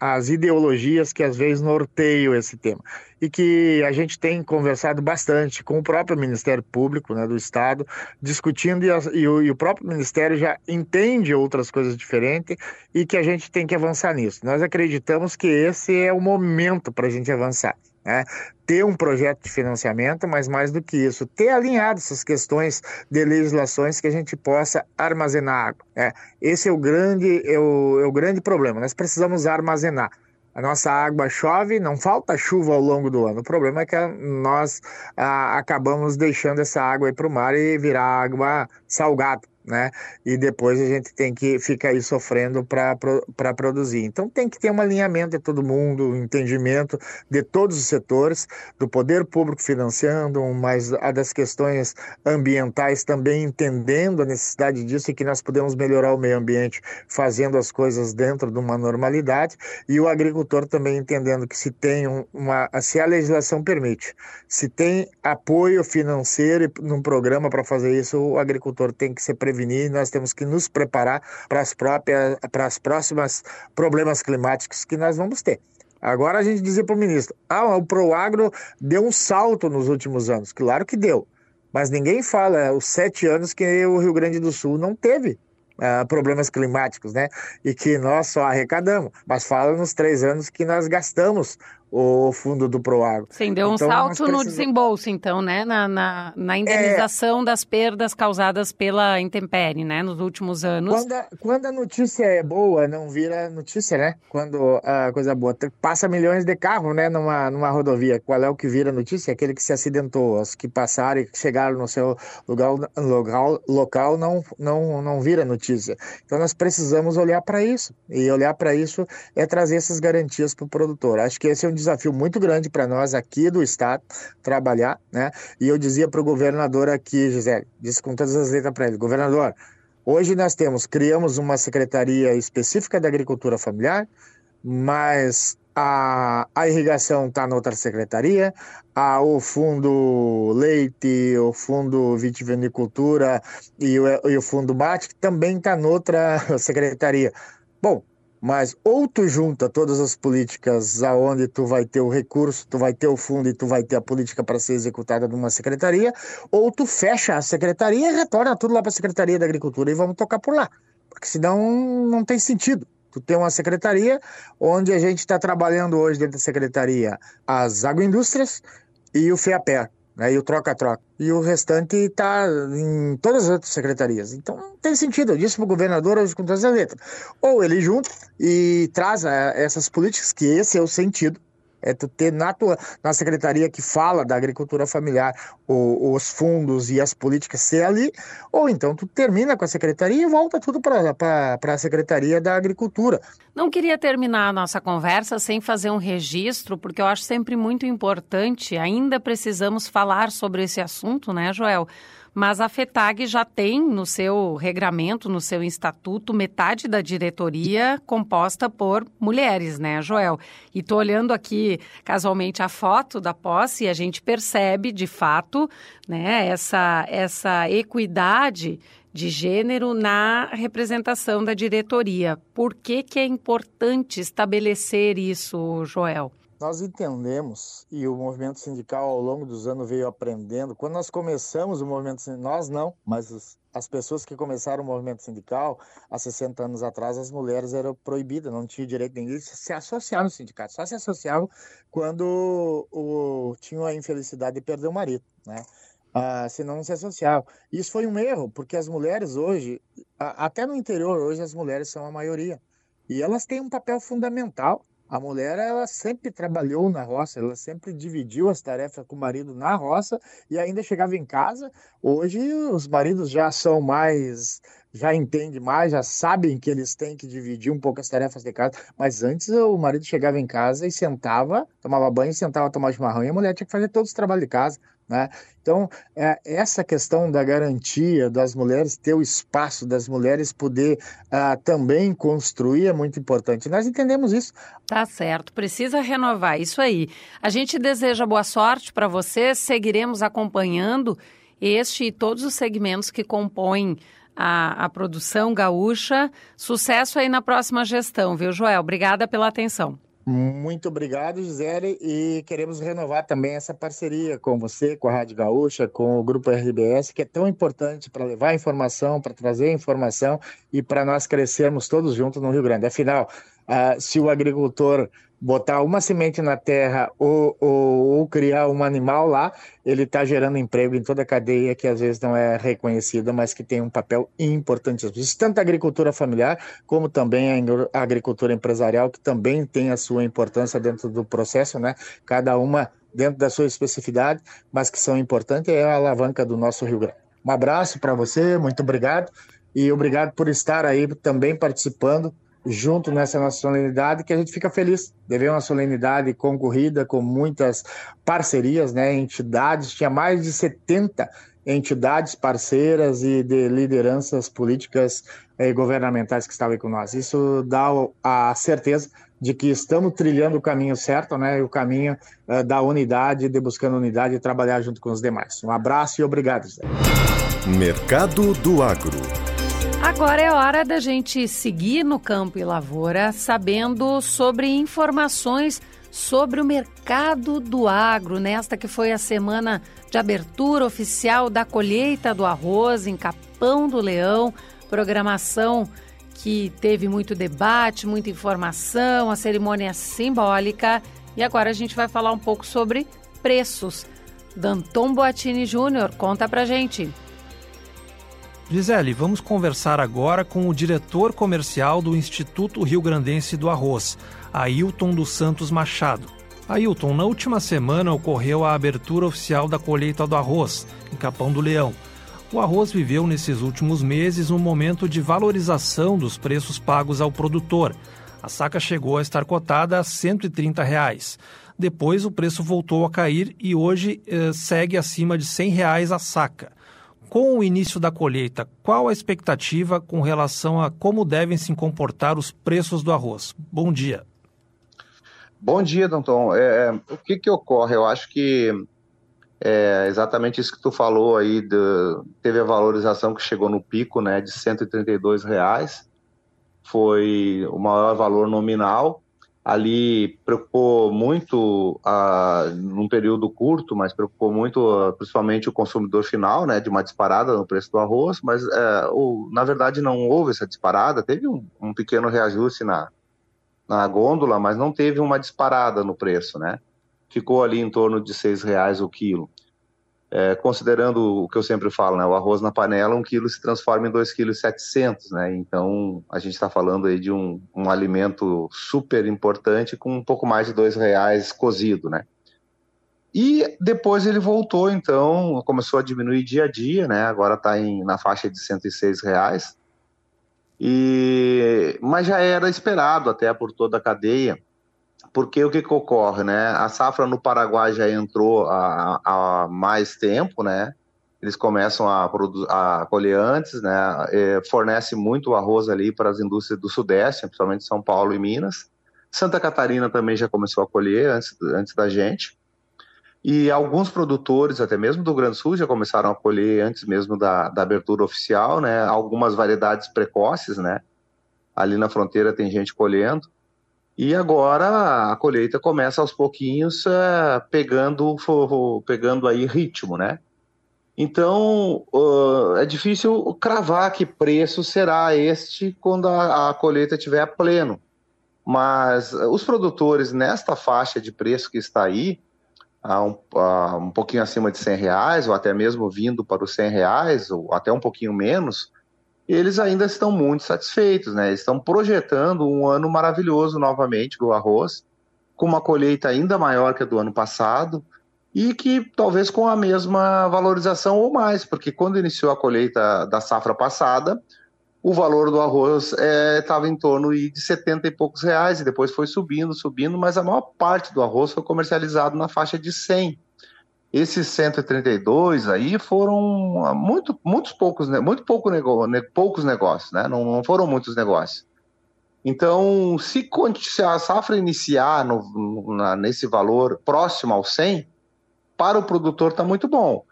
a, as ideologias que às vezes norteiam esse tema. E que a gente tem conversado bastante com o próprio Ministério Público né, do Estado, discutindo, e, a, e, o, e o próprio Ministério já entende outras coisas diferentes e que a gente tem que avançar nisso. Nós acreditamos que esse é o momento para a gente avançar. Né? ter um projeto de financiamento, mas mais do que isso, ter alinhado essas questões de legislações que a gente possa armazenar água. Né? Esse é o grande, é o, é o grande problema. Nós precisamos armazenar. A nossa água chove, não falta chuva ao longo do ano. O problema é que nós ah, acabamos deixando essa água para o mar e virar água salgada né? E depois a gente tem que ficar aí sofrendo para produzir. Então tem que ter um alinhamento de todo mundo, um entendimento de todos os setores, do poder público financiando, mas a das questões ambientais também entendendo a necessidade disso e que nós podemos melhorar o meio ambiente fazendo as coisas dentro de uma normalidade, e o agricultor também entendendo que se tem uma, se a legislação permite, se tem apoio financeiro num programa para fazer isso, o agricultor tem que ser prevenir prevenir, nós temos que nos preparar para as próprias, para as próximas problemas climáticos que nós vamos ter. Agora a gente dizia para o ministro: ah, o Proagro deu um salto nos últimos anos. Claro que deu. Mas ninguém fala os sete anos que o Rio Grande do Sul não teve uh, problemas climáticos, né? E que nós só arrecadamos. Mas fala nos três anos que nós gastamos o fundo do Proagro. Sim, deu um então, salto precisamos... no desembolso, então, né? Na, na, na indenização é... das perdas causadas pela intempérie, né? Nos últimos anos. Quando a, quando a notícia é boa, não vira notícia, né? Quando a coisa é boa. Passa milhões de carros, né? Numa, numa rodovia. Qual é o que vira notícia? Aquele que se acidentou. Os que passaram e chegaram no seu lugar, local, local não, não, não vira notícia. Então, nós precisamos olhar para isso. E olhar para isso é trazer essas garantias para o produtor. Acho que esse é um desafio muito grande para nós aqui do Estado trabalhar, né? E eu dizia para o governador aqui, Gisele, disse com todas as letras para ele, governador, hoje nós temos, criamos uma secretaria específica da agricultura familiar, mas a, a irrigação está na outra secretaria, a, o fundo leite, o fundo vitivinicultura e o, e o fundo mate também está noutra (laughs) secretaria. Bom, mas ou tu junta todas as políticas aonde tu vai ter o recurso, tu vai ter o fundo e tu vai ter a política para ser executada numa secretaria, ou tu fecha a secretaria e retorna tudo lá para a Secretaria da Agricultura e vamos tocar por lá. Porque senão não tem sentido. Tu tem uma secretaria onde a gente está trabalhando hoje dentro da secretaria as agroindústrias e o FEAPER né, e o troca-troca. E o restante está em todas as outras secretarias. Então não tem sentido. Eu disse para o governador hoje com todas as letras. Ou ele junta e traz eh, essas políticas, que esse é o sentido, é tu ter na, tua, na secretaria que fala da agricultura familiar o, os fundos e as políticas ser ali, ou então tu termina com a secretaria e volta tudo para a secretaria da agricultura. Não queria terminar a nossa conversa sem fazer um registro, porque eu acho sempre muito importante, ainda precisamos falar sobre esse assunto, né, Joel? Mas a FETAG já tem no seu regramento, no seu estatuto, metade da diretoria composta por mulheres, né, Joel? E estou olhando aqui casualmente a foto da posse e a gente percebe, de fato, né, essa, essa equidade de gênero na representação da diretoria. Por que, que é importante estabelecer isso, Joel? Nós entendemos, e o movimento sindical ao longo dos anos veio aprendendo, quando nós começamos o movimento sindical, nós não, mas os, as pessoas que começaram o movimento sindical há 60 anos atrás, as mulheres eram proibidas, não tinham direito de se associar no sindicato, só se associavam quando o, tinham a infelicidade de perder o marido, né? Ah, senão não se associavam. Isso foi um erro, porque as mulheres hoje, até no interior hoje, as mulheres são a maioria. E elas têm um papel fundamental a mulher, ela sempre trabalhou na roça, ela sempre dividiu as tarefas com o marido na roça e ainda chegava em casa. Hoje, os maridos já são mais, já entendem mais, já sabem que eles têm que dividir um pouco as tarefas de casa. Mas antes, o marido chegava em casa e sentava, tomava banho, sentava a tomar chimarrão e a mulher tinha que fazer todos os trabalhos de casa. Né? Então, é, essa questão da garantia das mulheres ter o espaço, das mulheres poder uh, também construir é muito importante. Nós entendemos isso. Tá certo, precisa renovar isso aí. A gente deseja boa sorte para você, seguiremos acompanhando este e todos os segmentos que compõem a, a produção gaúcha. Sucesso aí na próxima gestão, viu, Joel? Obrigada pela atenção. Muito obrigado, Gisele, e queremos renovar também essa parceria com você, com a Rádio Gaúcha, com o Grupo RBS, que é tão importante para levar informação, para trazer informação e para nós crescermos todos juntos no Rio Grande. Afinal, uh, se o agricultor botar uma semente na terra ou, ou, ou criar um animal lá, ele está gerando emprego em toda a cadeia que às vezes não é reconhecida, mas que tem um papel importante. Isso tanto a agricultura familiar, como também a agricultura empresarial, que também tem a sua importância dentro do processo, né? Cada uma dentro da sua especificidade, mas que são importantes, é a alavanca do nosso Rio Grande. Um abraço para você, muito obrigado, e obrigado por estar aí também participando junto nessa nossa solenidade, que a gente fica feliz de ver uma solenidade concorrida com muitas parcerias, né, entidades, tinha mais de 70 entidades parceiras e de lideranças políticas e governamentais que estavam aí com nós. Isso dá a certeza de que estamos trilhando o caminho certo, né, o caminho uh, da unidade, de buscando unidade e trabalhar junto com os demais. Um abraço e obrigado. Zé. Mercado do Agro. Agora é hora da gente seguir no campo e lavoura, sabendo sobre informações sobre o mercado do agro, nesta que foi a semana de abertura oficial da colheita do arroz em Capão do Leão, programação que teve muito debate, muita informação, a cerimônia simbólica. E agora a gente vai falar um pouco sobre preços. Danton Boatini Júnior, conta pra gente. Gisele, vamos conversar agora com o diretor comercial do Instituto Rio Grandense do Arroz, Ailton dos Santos Machado. Ailton, na última semana ocorreu a abertura oficial da colheita do arroz, em Capão do Leão. O arroz viveu nesses últimos meses um momento de valorização dos preços pagos ao produtor. A saca chegou a estar cotada a 130 reais. Depois o preço voltou a cair e hoje eh, segue acima de 100 reais a saca. Com o início da colheita, qual a expectativa com relação a como devem se comportar os preços do arroz? Bom dia. Bom dia, Danton. É, é, o que, que ocorre? Eu acho que é exatamente isso que tu falou aí, de, teve a valorização que chegou no pico né, de 132 reais, foi o maior valor nominal, ali preocupou muito, uh, num período curto, mas preocupou muito, uh, principalmente o consumidor final, né, de uma disparada no preço do arroz, mas uh, o, na verdade não houve essa disparada, teve um, um, pequeno reajuste na, na gôndola, mas não teve uma disparada no preço, né, ficou ali em torno de seis reais o quilo é, considerando o que eu sempre falo, né, o arroz na panela, um quilo se transforma em 2,7 kg, né, então a gente está falando aí de um, um, alimento super importante com um pouco mais de dois reais cozido, né. E depois ele voltou, então, começou a diminuir dia a dia, né, agora está na faixa de 106 reais, e, mas já era esperado até por toda a cadeia, porque o que, que ocorre, né? A safra no Paraguai já entrou há, mais tempo, né? Eles começam a, a colher antes, né? É, fornece muito arroz ali para as indústrias do Sudeste, principalmente São Paulo e Minas. Santa Catarina também já começou a colher antes, antes da gente. E alguns produtores, até mesmo do Grande Sul, já começaram a colher antes mesmo da, da abertura oficial, né? Algumas variedades precoces, né? Ali na fronteira tem gente colhendo. E agora a colheita começa aos pouquinhos é, pegando, pegando aí ritmo, né? Então uh, é difícil cravar que preço será este quando a, a colheita estiver a pleno. Mas os produtores nesta faixa de preço que está aí, a um, a um pouquinho acima de 100 reais, ou até mesmo vindo para os 100 reais, ou até um pouquinho menos, eles ainda estão muito satisfeitos, né? Estão projetando um ano maravilhoso novamente do arroz, com uma colheita ainda maior que a do ano passado e que talvez com a mesma valorização ou mais, porque quando iniciou a colheita da safra passada, o valor do arroz estava é, em torno de 70 e poucos reais e depois foi subindo, subindo, mas a maior parte do arroz foi comercializado na faixa de 100. Esses 132 aí foram ah, muito, muitos poucos, muito pouco nego, poucos negócios, né? Não, não, foram muitos negócios. Então, se, se a safra iniciar no, na, nesse valor próximo ao 100, para o produtor está muito bom.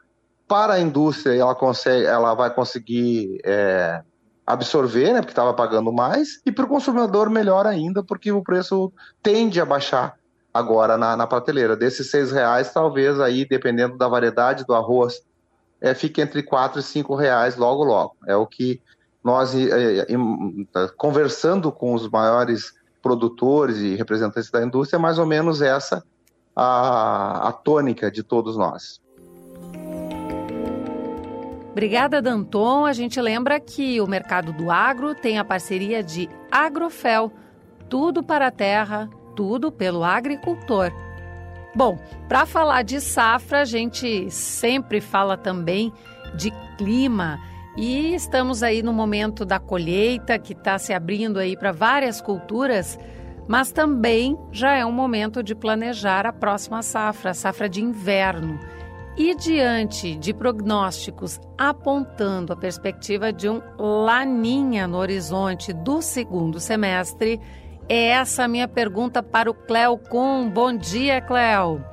Para a indústria, ela, consegue, ela vai conseguir é, absorver, né, porque estava pagando mais, e para o consumidor, melhor ainda, porque o preço tende a baixar agora na, na prateleira. Desses seis reais, talvez aí, dependendo da variedade do arroz, é, fique entre quatro e cinco reais logo logo. É o que nós, é, é, tá conversando com os maiores produtores e representantes da indústria, é mais ou menos essa a, a tônica de todos nós. Obrigada, Danton. A gente lembra que o mercado do agro tem a parceria de Agrofel, tudo para a terra, tudo pelo agricultor. Bom, para falar de safra, a gente sempre fala também de clima. E estamos aí no momento da colheita que está se abrindo aí para várias culturas, mas também já é um momento de planejar a próxima safra, a safra de inverno. E diante de prognósticos apontando a perspectiva de um laninha no horizonte do segundo semestre, é essa a minha pergunta para o Cléo Kuhn. Bom dia, Cléo.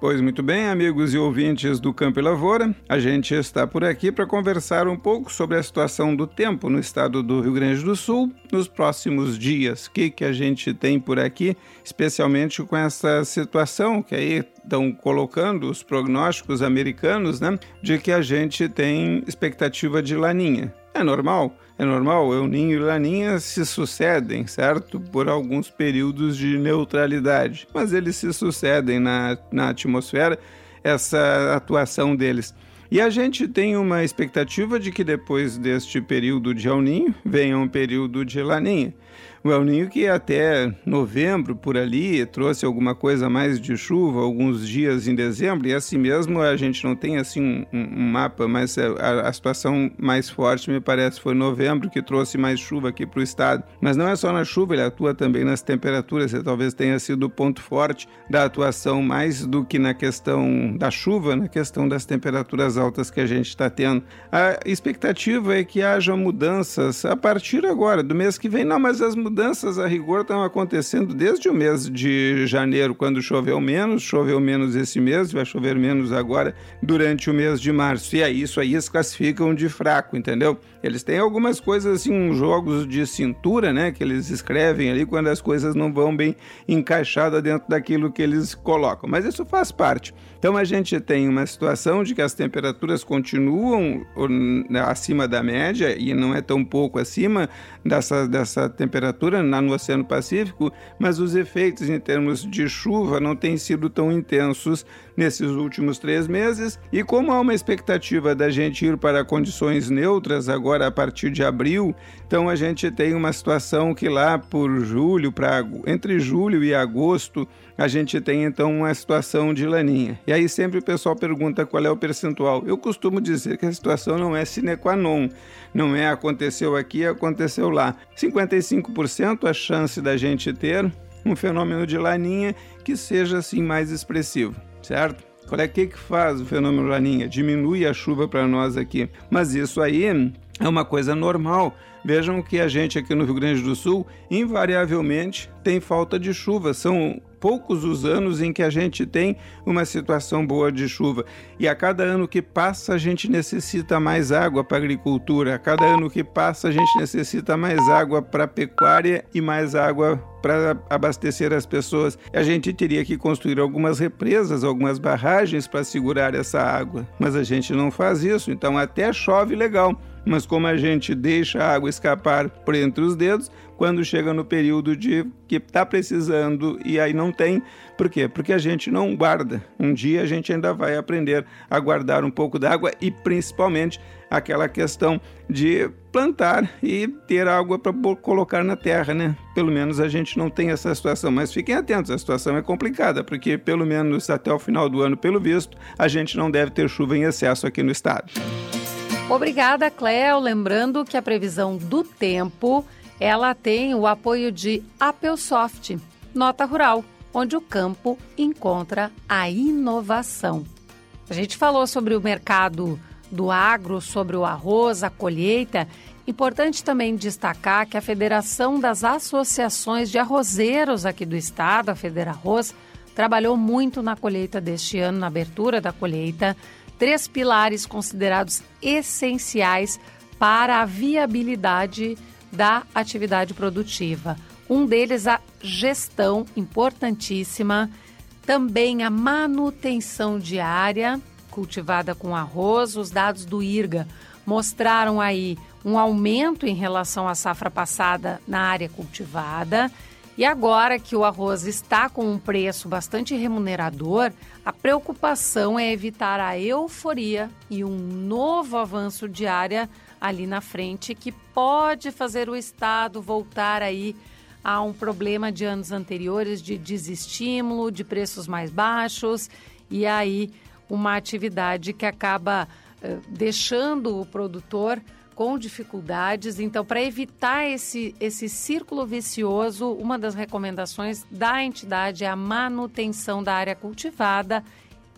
Pois muito bem, amigos e ouvintes do Campo e Lavoura, a gente está por aqui para conversar um pouco sobre a situação do tempo no estado do Rio Grande do Sul nos próximos dias. O que, que a gente tem por aqui, especialmente com essa situação que aí estão colocando os prognósticos americanos, né, de que a gente tem expectativa de laninha. É normal? É normal, El Ninho e Laninha se sucedem, certo? Por alguns períodos de neutralidade, mas eles se sucedem na, na atmosfera, essa atuação deles. E a gente tem uma expectativa de que depois deste período de El Ninho venha um período de Laninha. O El Ninho que até novembro, por ali, trouxe alguma coisa mais de chuva, alguns dias em dezembro, e assim mesmo a gente não tem assim um, um mapa, mas a, a, situação mais forte, me parece, foi novembro, que trouxe mais chuva aqui para o estado. Mas não é só na chuva, ele atua também nas temperaturas, e talvez tenha sido o ponto forte da atuação, mais do que na questão da chuva, na questão das temperaturas altas que a gente está tendo. A expectativa é que haja mudanças a partir agora, do mês que vem, não, mas as mudanças mudanças a rigor estão acontecendo desde o mês de janeiro, quando choveu menos, choveu menos esse mês, vai chover menos agora durante o mês de março. E aí isso aí eles classificam de fraco, entendeu? Eles têm algumas coisas assim, uns jogos de cintura, né, que eles escrevem ali quando as coisas não vão bem encaixadas dentro daquilo que eles colocam, mas isso faz parte. Então a gente tem uma situação de que as temperaturas continuam acima da média e não é tão pouco acima dessa, dessa temperatura no Oceano Pacífico, mas os efeitos em termos de chuva não têm sido tão intensos nesses últimos três meses. E como há uma expectativa da gente ir para condições neutras agora a partir de abril, então a gente tem uma situação que lá por julho, para entre julho e agosto, a gente tem então uma situação de laninha. E aí sempre o pessoal pergunta qual é o percentual. Eu costumo dizer que a situação não é sine qua non, não é aconteceu aqui, aconteceu lá. 55% a chance da gente ter um fenômeno de laninha que seja assim mais expressivo, certo? Qual é que, que faz o fenômeno laninha? Diminui a chuva para nós aqui. Mas isso aí é uma coisa normal. Vejam que a gente aqui no Rio Grande do Sul, invariavelmente, tem falta de chuva. São poucos os anos em que a gente tem uma situação boa de chuva. E a cada ano que passa, a gente necessita mais água para a agricultura. A cada ano que passa, a gente necessita mais água para a pecuária e mais água para abastecer as pessoas. A gente teria que construir algumas represas, algumas barragens para segurar essa água. Mas a gente não faz isso, então até chove legal. Mas como a gente deixa a água escapar por entre os dedos, quando chega no período de que está precisando e aí não tem. Por quê? Porque a gente não guarda. Um dia a gente ainda vai aprender a guardar um pouco d'água e principalmente aquela questão de plantar e ter água para colocar na terra, né? Pelo menos a gente não tem essa situação, mas fiquem atentos, a situação é complicada, porque pelo menos até o final do ano, pelo visto, a gente não deve ter chuva em excesso aqui no estado. Obrigada, Cléo. Lembrando que a previsão do tempo ela tem o apoio de Apelsoft, Nota Rural, onde o campo encontra a inovação. A gente falou sobre o mercado do agro, sobre o arroz, a colheita. Importante também destacar que a Federação das Associações de Arrozeiros aqui do estado, a Federarroz, trabalhou muito na colheita deste ano, na abertura da colheita. Três pilares considerados essenciais para a viabilidade da atividade produtiva. Um deles, a gestão, importantíssima. Também a manutenção diária, cultivada com arroz. Os dados do IRGA mostraram aí um aumento em relação à safra passada na área cultivada. E agora que o arroz está com um preço bastante remunerador, a preocupação é evitar a euforia e um novo avanço de área ali na frente que pode fazer o Estado voltar aí a um problema de anos anteriores de desestímulo, de preços mais baixos e aí uma atividade que acaba uh, deixando o produtor com dificuldades. Então, para evitar esse, esse círculo vicioso, uma das recomendações da entidade é a manutenção da área cultivada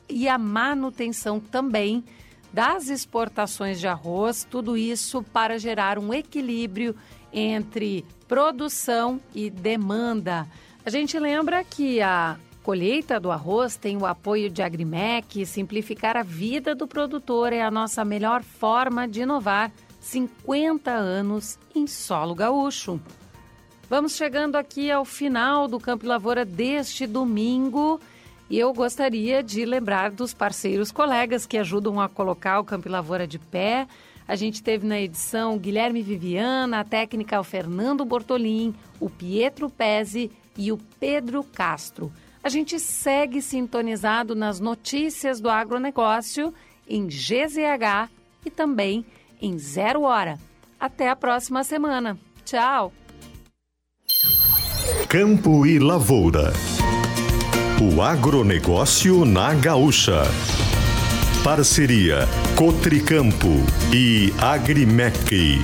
e a manutenção também das exportações de arroz, tudo isso para gerar um equilíbrio entre produção e demanda. A gente lembra que a colheita do arroz tem o apoio de Agrimec. Simplificar a vida do produtor é a nossa melhor forma de inovar. 50 anos em solo gaúcho. Vamos chegando aqui ao final do Campo Lavoura deste domingo. E eu gostaria de lembrar dos parceiros colegas que ajudam a colocar o Campo Lavoura de pé. A gente teve na edição Guilherme Viviana, a técnica o Fernando Bortolim, o Pietro Pezzi e o Pedro Castro. A gente segue sintonizado nas notícias do agronegócio em GZH e também em Zero Hora. Até a próxima semana. Tchau! Campo e Lavoura. O agronegócio na Gaúcha. Parceria Cotricampo e Agrimec.